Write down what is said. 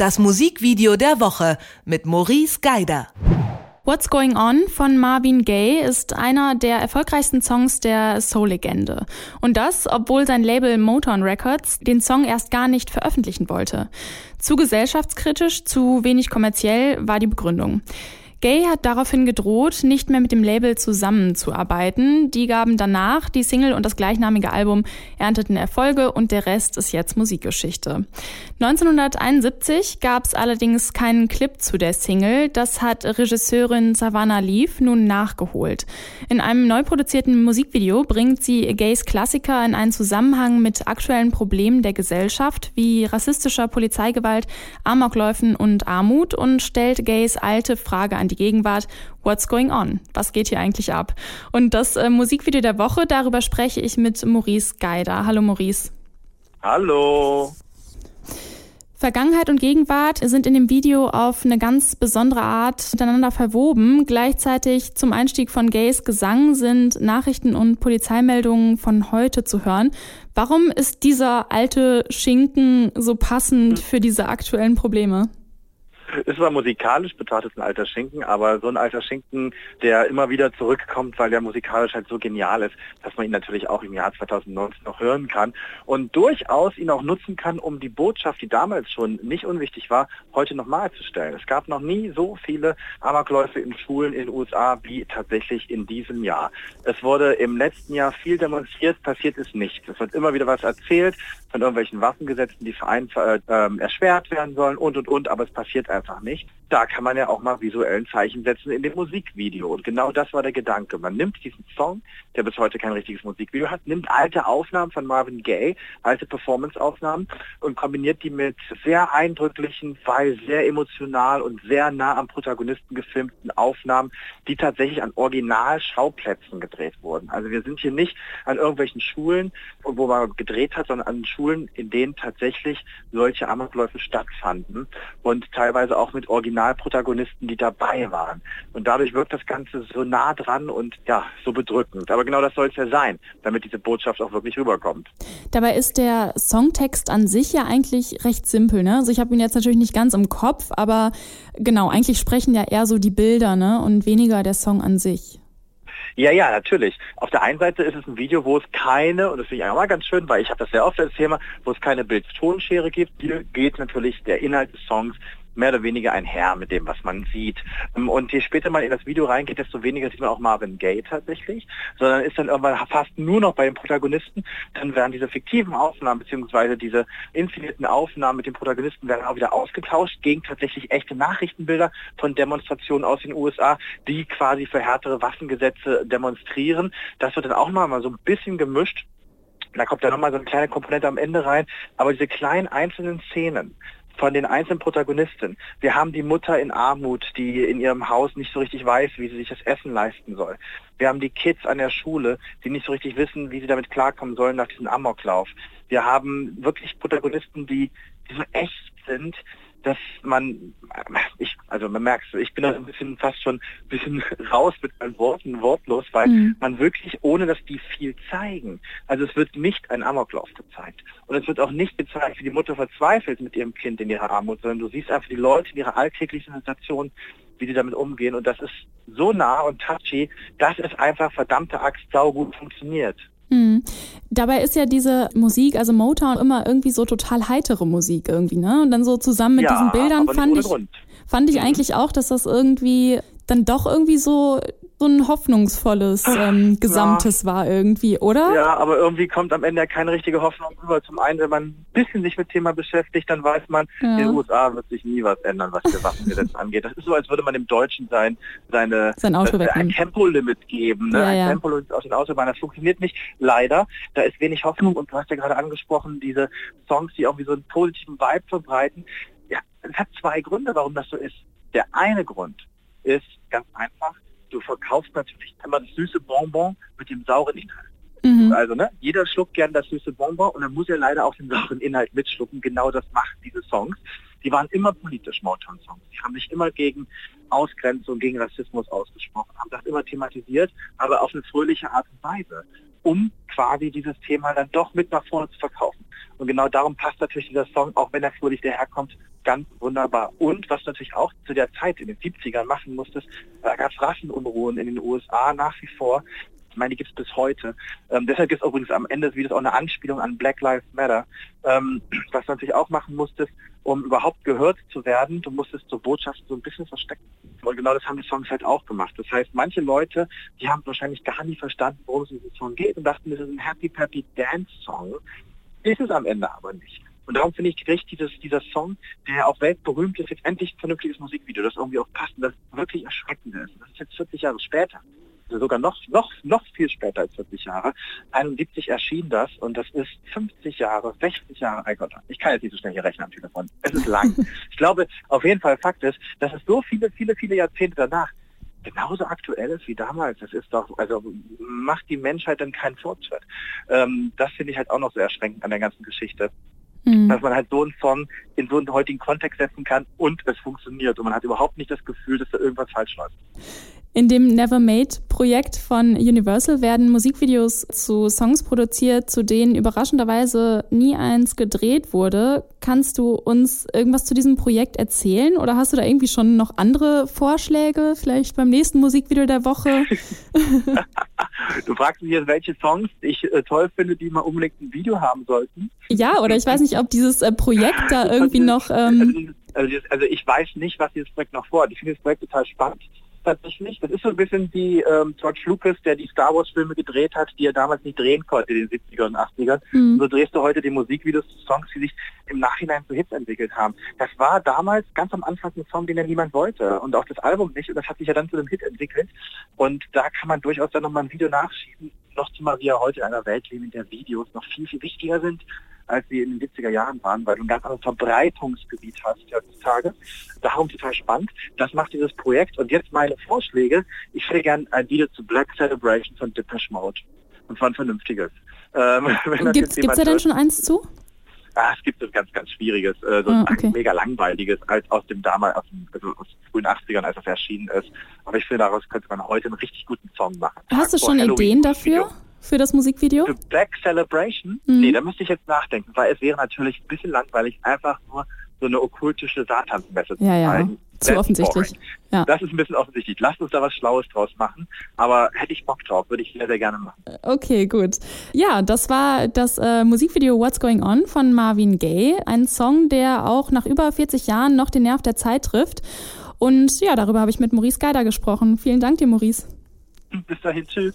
Das Musikvideo der Woche mit Maurice Geider. What's Going On von Marvin Gaye ist einer der erfolgreichsten Songs der Soul-Legende. Und das, obwohl sein Label Motown Records den Song erst gar nicht veröffentlichen wollte. Zu gesellschaftskritisch, zu wenig kommerziell war die Begründung. Gay hat daraufhin gedroht, nicht mehr mit dem Label zusammenzuarbeiten. Die gaben danach, die Single und das gleichnamige Album ernteten Erfolge und der Rest ist jetzt Musikgeschichte. 1971 gab es allerdings keinen Clip zu der Single. Das hat Regisseurin Savannah Leaf nun nachgeholt. In einem neu produzierten Musikvideo bringt sie Gays Klassiker in einen Zusammenhang mit aktuellen Problemen der Gesellschaft wie rassistischer Polizeigewalt, Amokläufen und Armut und stellt Gays alte Frage an die Gegenwart. What's going on? Was geht hier eigentlich ab? Und das äh, Musikvideo der Woche, darüber spreche ich mit Maurice Geider. Hallo Maurice. Hallo. Vergangenheit und Gegenwart sind in dem Video auf eine ganz besondere Art miteinander verwoben. Gleichzeitig zum Einstieg von Gays Gesang sind Nachrichten und Polizeimeldungen von heute zu hören. Warum ist dieser alte Schinken so passend für diese aktuellen Probleme? Es war musikalisch betrachtet ein alter Schinken, aber so ein alter Schinken, der immer wieder zurückkommt, weil der musikalisch halt so genial ist, dass man ihn natürlich auch im Jahr 2019 noch hören kann und durchaus ihn auch nutzen kann, um die Botschaft, die damals schon nicht unwichtig war, heute nochmal zu stellen. Es gab noch nie so viele Amokläufe in Schulen in den USA wie tatsächlich in diesem Jahr. Es wurde im letzten Jahr viel demonstriert, passiert ist nichts. Es wird immer wieder was erzählt von irgendwelchen Waffengesetzen, die Verein, äh, äh, erschwert werden sollen und und und, aber es passiert einfach einfach nicht. Da kann man ja auch mal visuellen Zeichen setzen in dem Musikvideo. Und genau das war der Gedanke. Man nimmt diesen Song, der bis heute kein richtiges Musikvideo hat, nimmt alte Aufnahmen von Marvin Gaye, alte Performance-Aufnahmen und kombiniert die mit sehr eindrücklichen, weil sehr emotional und sehr nah am Protagonisten gefilmten Aufnahmen, die tatsächlich an Originalschauplätzen gedreht wurden. Also wir sind hier nicht an irgendwelchen Schulen, wo man gedreht hat, sondern an Schulen, in denen tatsächlich solche Amokläufe stattfanden und teilweise teilweise auch mit Originalprotagonisten, die dabei waren. Und dadurch wirkt das Ganze so nah dran und ja, so bedrückend. Aber genau das soll es ja sein, damit diese Botschaft auch wirklich rüberkommt. Dabei ist der Songtext an sich ja eigentlich recht simpel. Ne? Also ich habe ihn jetzt natürlich nicht ganz im Kopf, aber genau, eigentlich sprechen ja eher so die Bilder ne? und weniger der Song an sich. Ja, ja, natürlich. Auf der einen Seite ist es ein Video, wo es keine, und das finde ich auch mal ganz schön, weil ich habe das sehr oft als Thema, wo es keine Bild-Tonschere gibt. Hier geht natürlich der Inhalt des Songs mehr oder weniger einher mit dem, was man sieht. Ähm, und je später man in das Video reingeht, desto weniger sieht man auch Marvin Gaye tatsächlich, sondern ist dann irgendwann fast nur noch bei den Protagonisten. Dann werden diese fiktiven Aufnahmen beziehungsweise diese inszenierten Aufnahmen mit den Protagonisten werden auch wieder ausgetauscht gegen tatsächlich echte Nachrichtenbilder von Demonstrationen aus den USA, die quasi für härtere Waffengesetze demonstrieren. Das wird dann auch noch mal so ein bisschen gemischt. Da kommt dann nochmal so eine kleine Komponente am Ende rein. Aber diese kleinen einzelnen Szenen, von den einzelnen Protagonisten. Wir haben die Mutter in Armut, die in ihrem Haus nicht so richtig weiß, wie sie sich das Essen leisten soll. Wir haben die Kids an der Schule, die nicht so richtig wissen, wie sie damit klarkommen sollen nach diesem Amoklauf. Wir haben wirklich Protagonisten, die, die so echt sind, dass man, also man merkt ich bin da ein bisschen fast schon ein bisschen raus mit meinen Worten, wortlos, weil mhm. man wirklich, ohne dass die viel zeigen, also es wird nicht ein Amoklauf gezeigt. Und es wird auch nicht gezeigt, wie die Mutter verzweifelt mit ihrem Kind in ihrer Armut, sondern du siehst einfach die Leute in ihrer alltäglichen Situation, wie die damit umgehen. Und das ist so nah und touchy, dass es einfach verdammte Axt saugut funktioniert. Mhm. Dabei ist ja diese Musik, also Motown, immer irgendwie so total heitere Musik irgendwie, ne? Und dann so zusammen mit ja, diesen Bildern fand ich, fand ich eigentlich auch, dass das irgendwie dann doch irgendwie so so ein hoffnungsvolles ähm, Gesamtes ja. war irgendwie, oder? Ja, aber irgendwie kommt am Ende keine richtige Hoffnung rüber. Zum einen, wenn man ein bisschen sich mit Thema beschäftigt, dann weiß man, ja. in den USA wird sich nie was ändern, was die Waffengesetze angeht. Das ist so, als würde man dem Deutschen sein, seine, sein Auto äh, ein Tempolimit geben. Ne? Ja, ein Tempolimit aus den Autobahnen. Das funktioniert nicht. Leider, da ist wenig Hoffnung und du hast ja gerade angesprochen, diese Songs, die irgendwie so einen positiven Vibe verbreiten. Es hat zwei Gründe, warum das so ist. Der eine Grund ist ganz einfach, du verkaufst natürlich immer das süße Bonbon mit dem sauren Inhalt. Mhm. Also ne, jeder schluckt gern das süße Bonbon und dann muss er leider auch den sauren Inhalt mitschlucken. Genau das machen diese Songs. Die waren immer politisch, Motown-Songs. Die haben sich immer gegen Ausgrenzung, gegen Rassismus ausgesprochen, haben das immer thematisiert, aber auf eine fröhliche Art und Weise, um quasi dieses Thema dann doch mit nach vorne zu verkaufen. Und genau darum passt natürlich dieser Song, auch wenn er fröhlich daherkommt, ganz wunderbar. Und was natürlich auch zu der Zeit in den 70ern machen musstest, da gab es Rassenunruhen in den USA nach wie vor. Ich meine, die gibt es bis heute. Ähm, deshalb gibt es übrigens am Ende des Videos auch eine Anspielung an Black Lives Matter. Ähm, was du natürlich auch machen musstest, um überhaupt gehört zu werden, du musstest so Botschaften so ein bisschen verstecken. Und genau das haben die Songs halt auch gemacht. Das heißt, manche Leute, die haben wahrscheinlich gar nie verstanden, worum es in diesem Song geht und dachten, das ist ein Happy Happy Dance Song. Ist es am Ende aber nicht. Und darum finde ich richtig dieses, dieser Song, der auch weltberühmt ist, jetzt endlich ein vernünftiges Musikvideo, das irgendwie auch passt und das wirklich erschreckend ist. Das ist jetzt 40 Jahre später sogar noch, noch, noch viel später als 40 Jahre. 71 erschien das und das ist 50 Jahre, 60 Jahre, mein Gott, ich kann jetzt nicht so schnell hier rechnen am Telefon. Es ist lang. ich glaube, auf jeden Fall Fakt ist, dass es so viele, viele, viele Jahrzehnte danach genauso aktuell ist wie damals. Das ist doch, also macht die Menschheit dann keinen Fortschritt. Ähm, das finde ich halt auch noch so erschreckend an der ganzen Geschichte. Mhm. Dass man halt so einen Song in so einen heutigen Kontext setzen kann und es funktioniert und man hat überhaupt nicht das Gefühl, dass da irgendwas falsch läuft. In dem Nevermade-Projekt von Universal werden Musikvideos zu Songs produziert, zu denen überraschenderweise nie eins gedreht wurde. Kannst du uns irgendwas zu diesem Projekt erzählen oder hast du da irgendwie schon noch andere Vorschläge, vielleicht beim nächsten Musikvideo der Woche? du fragst mich jetzt, welche Songs ich äh, toll finde, die mal unbedingt ein Video haben sollten. Ja, oder ich weiß nicht, ob dieses äh, Projekt da irgendwie noch... Ähm also, also, ich weiß nicht, was dieses Projekt noch vorhat. Ich finde das Projekt total spannend tatsächlich. Das ist so ein bisschen wie ähm, George Lucas, der die Star Wars Filme gedreht hat, die er damals nicht drehen konnte in den 70er und 80ern. Mhm. So drehst du heute die Musikvideos zu Songs, die sich im Nachhinein zu Hits entwickelt haben. Das war damals ganz am Anfang ein Song, den ja niemand wollte und auch das Album nicht und das hat sich ja dann zu einem Hit entwickelt und da kann man durchaus dann nochmal ein Video nachschieben. Noch zumal wir heute in einer Welt leben, in der Videos noch viel, viel wichtiger sind als sie in den 70er Jahren waren, weil du ein ganz anderes Verbreitungsgebiet hast heutzutage. Darum total spannend. Das macht dieses Projekt. Und jetzt meine Vorschläge. Ich hätte gern ein Video zu Black Celebration von Depeche Mode. Und zwar ein vernünftiges. Ähm, Gibt es da denn schon eins zu? Ah, es gibt ein ganz, ganz schwieriges, äh, so ah, okay. ein mega langweiliges, als aus dem damals, aus, dem, also aus den frühen 80ern, als das erschienen ist. Aber ich finde, daraus könnte man heute einen richtig guten Song machen. Hast du schon Ideen dafür? Video für das Musikvideo? Für Black Celebration? Mhm. Nee, da müsste ich jetzt nachdenken, weil es wäre natürlich ein bisschen langweilig, einfach nur so eine okkultische Satansmesse zu ja, ja. Zu offensichtlich. Ja. Das ist ein bisschen offensichtlich. Lasst uns da was Schlaues draus machen. Aber hätte ich Bock drauf, würde ich sehr, sehr gerne machen. Okay, gut. Ja, das war das äh, Musikvideo What's Going On von Marvin Gaye. Ein Song, der auch nach über 40 Jahren noch den Nerv der Zeit trifft. Und ja, darüber habe ich mit Maurice Geider gesprochen. Vielen Dank dir, Maurice. Bis dahin, tschüss.